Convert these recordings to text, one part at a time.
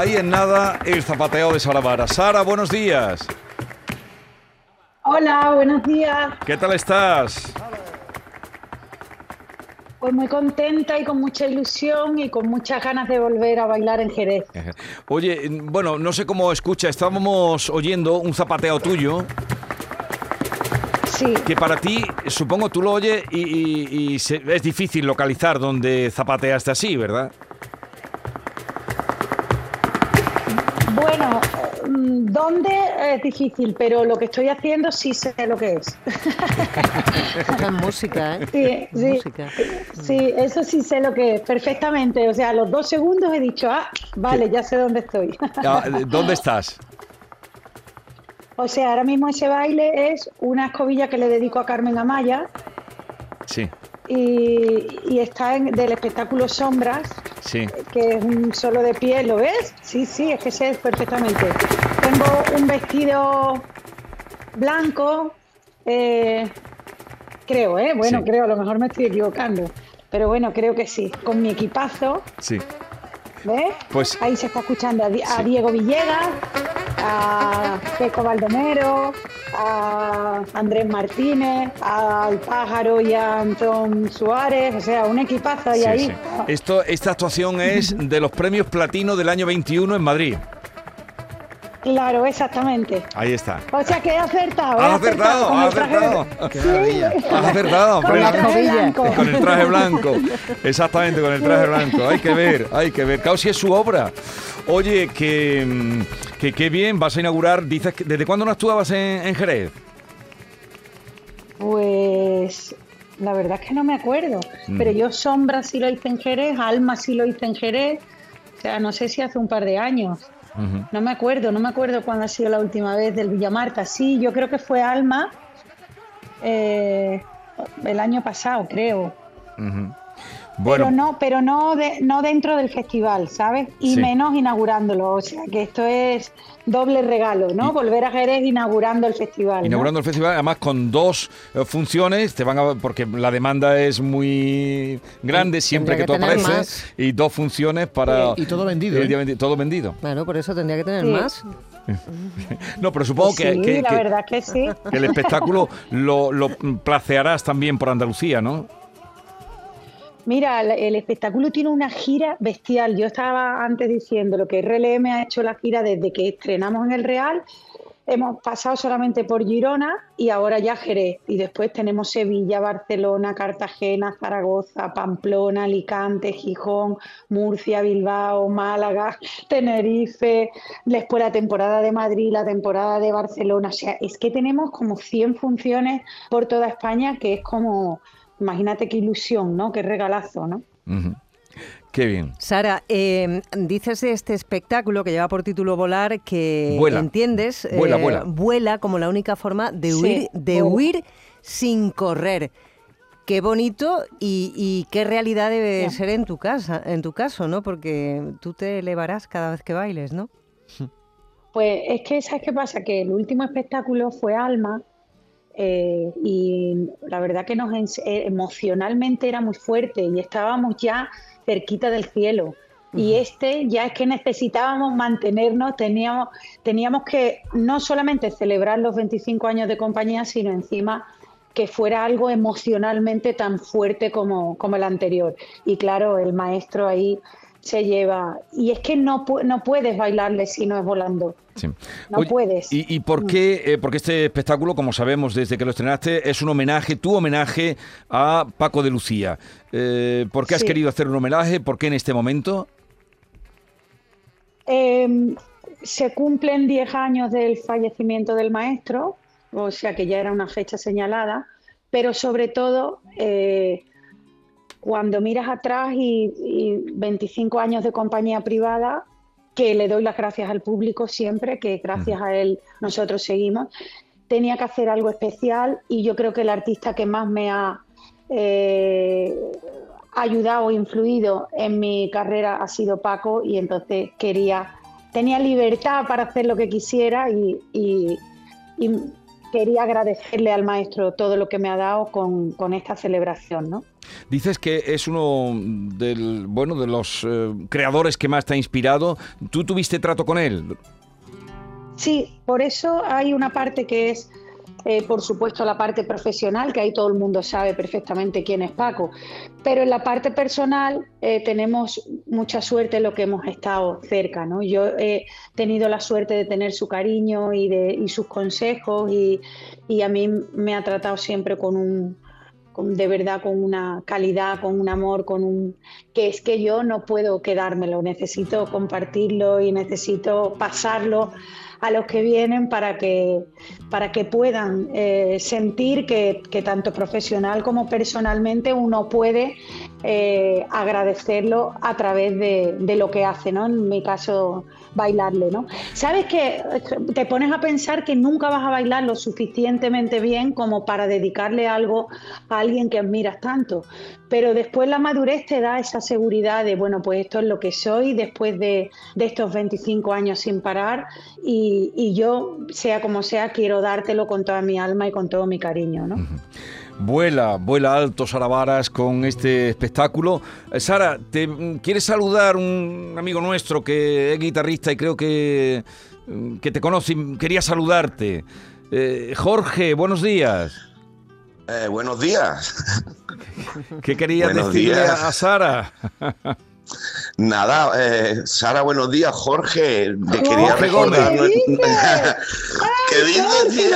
ahí en nada el zapateo de Sara Vara. Sara, buenos días. Hola, buenos días. ¿Qué tal estás? Pues muy contenta y con mucha ilusión y con muchas ganas de volver a bailar en Jerez. Oye, bueno, no sé cómo escucha, estábamos oyendo un zapateo tuyo. Sí. Que para ti, supongo tú lo oyes y, y- y se- es difícil localizar dónde zapateaste así, ¿verdad? ¿Dónde? Es difícil, pero lo que estoy haciendo sí sé lo que es. Es música, ¿eh? Sí, sí. Música. Sí, eso sí sé lo que es, perfectamente. O sea, a los dos segundos he dicho, ah, vale, ya sé dónde estoy. Ah, ¿Dónde estás? o sea, ahora mismo ese baile es una escobilla que le dedico a Carmen Amaya Sí, y, y está en, del espectáculo Sombras, sí. que es un solo de pie, ¿lo ves? Sí, sí, es que sé perfectamente. Tengo un vestido blanco, eh, creo, ¿eh? Bueno, Sí. creo, a lo mejor me estoy equivocando, pero bueno, creo que sí, con mi equipazo, Sí. ¿ves? Pues- Ahí se está escuchando a, Di- a Sí. Diego Villegas, a Peco Baldomero, a Andrés Martínez, al Pájaro y a Antón Suárez, o sea, un equipazo ahí sí, ahí. sí. Esto, esta actuación es de los premios platino del año 21 en Madrid. Claro, exactamente. Ahí está. O sea que he acertado. Has acertado, con has el traje- acertado. Has acertado, Con el traje blanco. Con el traje blanco. Exactamente, con el traje blanco. Hay que ver, hay que ver. Claro, si es su obra. Oye, que, que qué bien, vas a inaugurar, dices, que ¿desde cuándo no actuabas en, en Jerez? Pues la verdad es que no me acuerdo. Mm. Pero yo Sombra sí lo hice en Jerez, Alma sí lo hice en Jerez. O sea, no sé si hace un par de años. No me acuerdo, no me acuerdo cuándo ha sido la última vez del Villamarta. Sí, yo creo que fue Alma eh, el año pasado, creo. Bueno, no, pero no, de- no dentro del festival, ¿sabes? Y Sí. menos inaugurándolo. O sea, que esto es doble regalo, ¿no? Y- Volver a Jerez inaugurando el festival. ¿no? inaugurando el festival, además con dos eh, funciones, te van a, porque la demanda es muy grande siempre que, tú que tener apareces, más. y dos funciones para... Y todo vendido, el ¿eh? día 20 todo vendido. Claro, por eso tendría que tener Sí. más. No, pero supongo que, sí, que- la que- verdad que sí. que el espectáculo lo, lo placearás también por Andalucía, ¿no? Mira, el, espectáculo tiene una gira bestial. Yo estaba antes diciendo lo que RLM ha hecho la gira desde que estrenamos en el Real. Hemos pasado solamente por Girona y ahora ya Jerez. Y después tenemos Sevilla, Barcelona, Cartagena, Zaragoza, Pamplona, Alicante, Gijón, Murcia, Bilbao, Málaga, Tenerife. Después la temporada de Madrid, la temporada de Barcelona. O sea, es que tenemos como 100 funciones por toda España que es como Imagínate qué ilusión, ¿no? Qué regalazo, ¿no? Qué bien. Sara, eh, dices de este espectáculo que lleva por título Volar que Vuela. entiendes eh, Vuela, vuela. vuela como la única forma de Sí, huir, de vuela. huir sin correr. Qué bonito y, y qué realidad debe Sí. ser en tu casa, en tu caso, ¿no? Porque tú te elevarás cada vez que bailes, ¿no? Pues es que, ¿sabes qué pasa? Que el último espectáculo fue Alma eh, y la verdad que nos eh, emocionalmente era muy fuerte y estábamos ya cerquita del cielo. Y este ya es que necesitábamos mantenernos, teníamos, teníamos que no solamente celebrar los 25 años de compañía, sino encima que fuera algo emocionalmente tan fuerte como, como el anterior. Y claro, el maestro ahí se lleva... Y es que no, no puedes bailarle si no es volando. Sí. No puedes. ¿Y, y por qué? eh, porque este espectáculo, como sabemos desde que lo estrenaste, es un homenaje, tu homenaje a Paco de Lucía. Eh, ¿Por qué has Sí. querido hacer un homenaje? ¿Por qué en este momento? Eh, se cumplen 10 años del fallecimiento del maestro, o sea que ya era una fecha señalada, pero sobre todo eh, cuando miras atrás y, y 25 años de compañía privada, que le doy las gracias al público siempre, que gracias a él nosotros seguimos, tenía que hacer algo especial y yo creo que el artista que más me ha eh, ayudado influido en mi carrera ha sido Paco y entonces quería, tenía libertad para hacer lo que quisiera y, y- y quería agradecerle al maestro todo lo que me ha dado con, con esta celebración, ¿no? Dices que es uno del, bueno, de los eh, creadores que más te ha inspirado. ¿Tú tuviste trato con él? Sí, por eso hay una parte que es eh, por supuesto, la parte profesional, que ahí todo el mundo sabe perfectamente quién es Paco, pero en la parte personal eh, tenemos mucha suerte en lo que hemos estado cerca. ¿no? Yo he tenido la suerte de tener su cariño y, de, y sus consejos y, y a mí me ha tratado siempre con un, de verdad con una calidad, con un amor, con un que es que yo no puedo quedármelo, necesito compartirlo y necesito pasarlo a los que vienen para que, para que puedan eh, sentir que, tanto profesional como personalmente uno puede eh, agradecerlo a través de, de, lo que hace, ¿no? En mi caso, bailarle, ¿no? Sabes que te pones a pensar que nunca vas a bailar lo suficientemente bien como para dedicarle algo a alguien que admiras tanto, pero después la madurez te da esa seguridad de, bueno, pues esto es lo que soy después de, estos 25 años sin parar y, yo, sea como sea, quiero dártelo con toda mi alma y con todo mi cariño, ¿no? Vuela, vuela alto Sara Varas con este espectáculo. Eh, Sara, ¿te quieres saludar un amigo nuestro que es guitarrista y creo que, mm, que te conoce y quería saludarte? Eh, Jorge, buenos días. Eh, buenos días. ¿Qué querías decirle a Sara? Nada, eh, Sara, buenos días, Jorge. Te quería recordar. ¿Qué dices?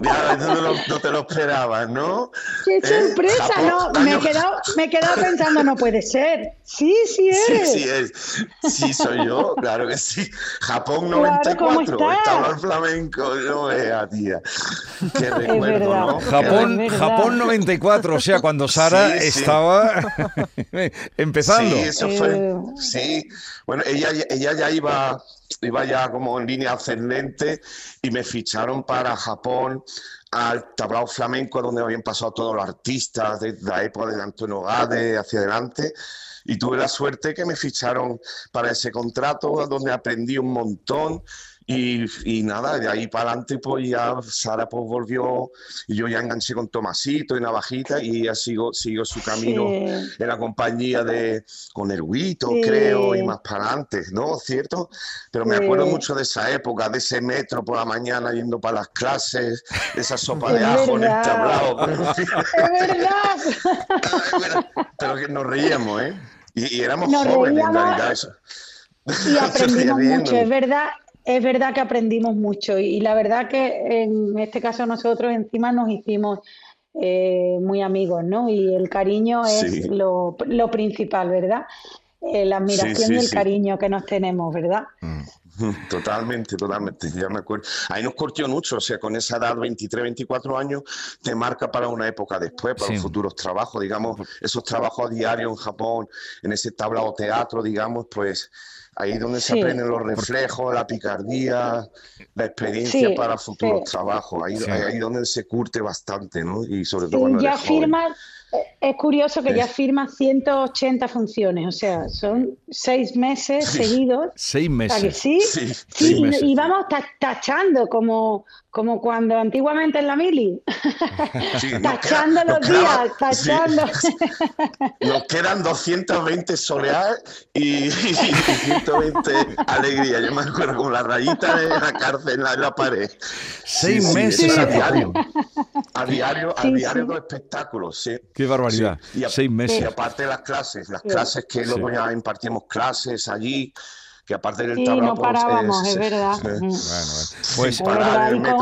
Ya, no, no, no, te lo esperabas, ¿no? ¡Qué ¿Eh? sorpresa! no, me he, quedado, me he quedado pensando, no puede ser. Sí, sí es. Sí, sí es. Sí, soy yo, claro que sí. Japón 94, claro, estaba el flamenco, no vea, tía. Qué recuerdo, ¿no? Japón, Japón 94, o sea, cuando Sara sí, estaba empezando. Sí, eso fue. Eh. Sí, bueno, ella, ella ya iba iba ya como en línea ascendente y me ficharon para Japón al tablao flamenco donde habían pasado todos los artistas de la época de Antonio Gade hacia adelante. Y tuve la suerte que me ficharon para ese contrato donde aprendí un montón y, nada, de ahí para adelante, pues ya Sara pues volvió y yo ya enganché con Tomasito y Navajita y ya sigo, sigo su camino en la compañía de con el Huito, creo, y más para adelante, ¿no? ¿Cierto? Pero me acuerdo mucho de esa época, de ese metro por la mañana yendo para las clases, de esa sopa de ajo en el tablao. es verdad. pero que nos reíamos, ¿eh? Y, éramos jóvenes en realidad. Eso. Y aprendimos mucho, es verdad, es verdad que aprendimos mucho y, la verdad que en este caso nosotros encima nos hicimos eh, muy amigos, ¿no? Y el cariño es lo, principal, ¿verdad? Eh, la admiración y el cariño que nos tenemos, ¿verdad? Mm. Totalmente, totalmente, ya me acuerdo. Ahí nos cortió mucho, o sea, con esa edad, 23, 24 años, te marca para una época después, para los futuros trabajos, digamos, esos trabajos a diario en Japón, en ese tablao teatro, digamos, pues Ahí donde se aprenden los reflejos, la picardía, la experiencia para futuros trabajos. Ahí, ahí donde se curte bastante, ¿no? Y sobre todo cuando ya firma, es curioso que ya firma 180 funciones, o sea, son seis meses seguidos. Seis meses. sí? Sí, y, vamos tachando como, como cuando antiguamente en la mili. tachando los días, tachando. Nos quedan 220 solear y, 120 alegría. Yo me acuerdo como la rayita de la cárcel en la, pared. Seis meses a diario. A diario, a diario los espectáculos, sí. Qué barbaridad. Seis meses. Y aparte de las clases, las clases que luego ya impartimos clases allí que aparte del sí, no parábamos, es, verdad. Bueno, pues,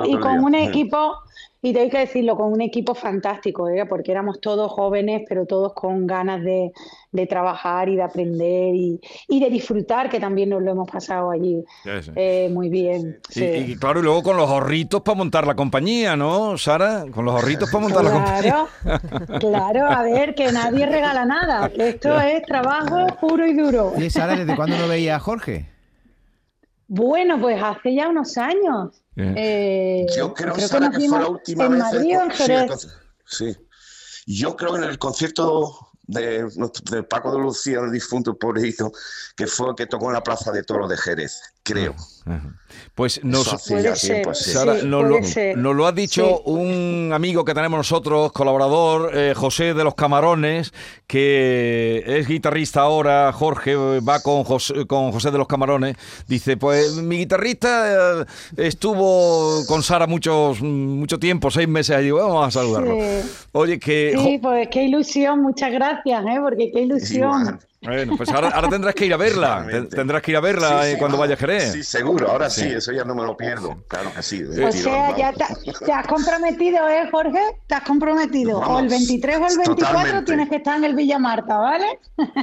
y con un equipo y hay que decirlo, con un equipo fantástico, ¿eh? porque éramos todos jóvenes, pero todos con ganas de, trabajar y de aprender y, de disfrutar, que también nos lo hemos pasado allí eh, muy bien. Y, claro, y luego con los ahorritos para montar la compañía, ¿no, Sara? Con los ahorritos para montar la compañía. Claro, a ver, que nadie regala nada, que esto es trabajo puro y duro. ¿Y Sara, desde cuándo no veía a Jorge? Bueno, pues hace ya unos años. Eh, yo creo, que, fue la última vez. sí, Yo creo que en el concierto de, Paco de Lucía, el difunto pobrecito, que fue que tocó en la Plaza de Toro de Jerez. Creo. Ajá. Pues nos, ser. Sara, Sí, nos, puede lo, ser. nos lo ha dicho Sí. un amigo que tenemos nosotros, colaborador, eh, José de los Camarones, que es guitarrista ahora, Jorge, va con José, con José de los Camarones. Dice, pues mi guitarrista eh, estuvo con Sara muchos, mucho tiempo, seis meses allí, vamos a saludarlo. Sí. Oye, que... Sí, pues qué ilusión, muchas gracias, ¿eh? porque qué ilusión. Bueno, pues ahora, ahora tendrás que ir a verla, tendrás que ir a verla Sí, eh, sí, cuando vaya a Jerez. Sí, seguro, ahora sí, eso ya no me lo pierdo. Claro que sí. de O sea, ya te, te has comprometido, ¿eh, Jorge? Te has comprometido. o el Vamos, 23 o el 24 totalmente. tienes que estar en el Villa Marta, ¿vale?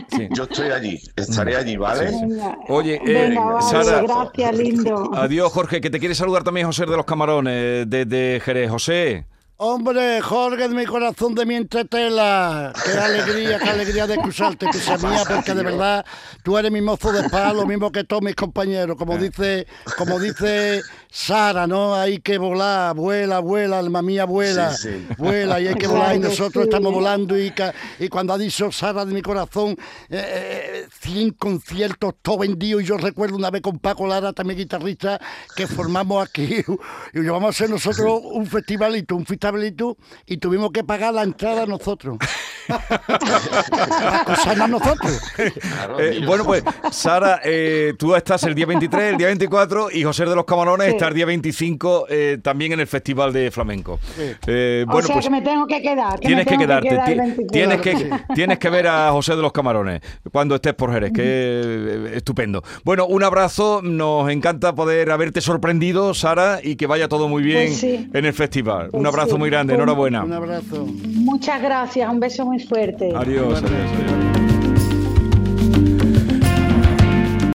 Sí. Yo estoy allí, estaré allí, ¿vale? Venga, Oye, eh, Venga, vale, Sara- gracias, lindo. Adiós, Jorge, que te quiere saludar también José de los Camarones, desde Jerez. José. Hombre, Jorge de mi corazón, de mi entretela. Qué alegría, qué alegría de escucharte, cosa mía, porque de verdad tú eres mi mozo de paz, lo mismo que todos mis compañeros. Como dice, como dice Sara, ¿no? Hay que volar, vuela, vuela, alma mía, vuela, Sí, sí. vuela y hay que volar. Y nosotros estamos volando y, cuando ha dicho Sara de mi corazón, eh, eh, 100 conciertos, todo vendido. Y yo recuerdo una vez con Paco Lara, también guitarrista, que formamos aquí y llevamos a hacer nosotros un festivalito, un y tuvimos que pagar la entrada nosotros. Para Eh, bueno, pues, Sara, eh, tú estás el día 23, el día 24 y José de los Camarones Sí. está el día 25 eh, también en el Festival de Flamenco. Eh, o sea pues que me tengo que quedar. Que tienes que quedarte, quedar el ti- 24. tienes que, tienes que ver a José de los Camarones cuando estés por Jerez, que estupendo. Bueno, un abrazo, nos encanta poder haberte sorprendido, Sara, y que vaya todo muy bien Pues sí. en el festival. un Pues abrazo. Muy grande, enhorabuena. Un abrazo. Muchas gracias, un beso muy fuerte. Adiós, adiós, adiós.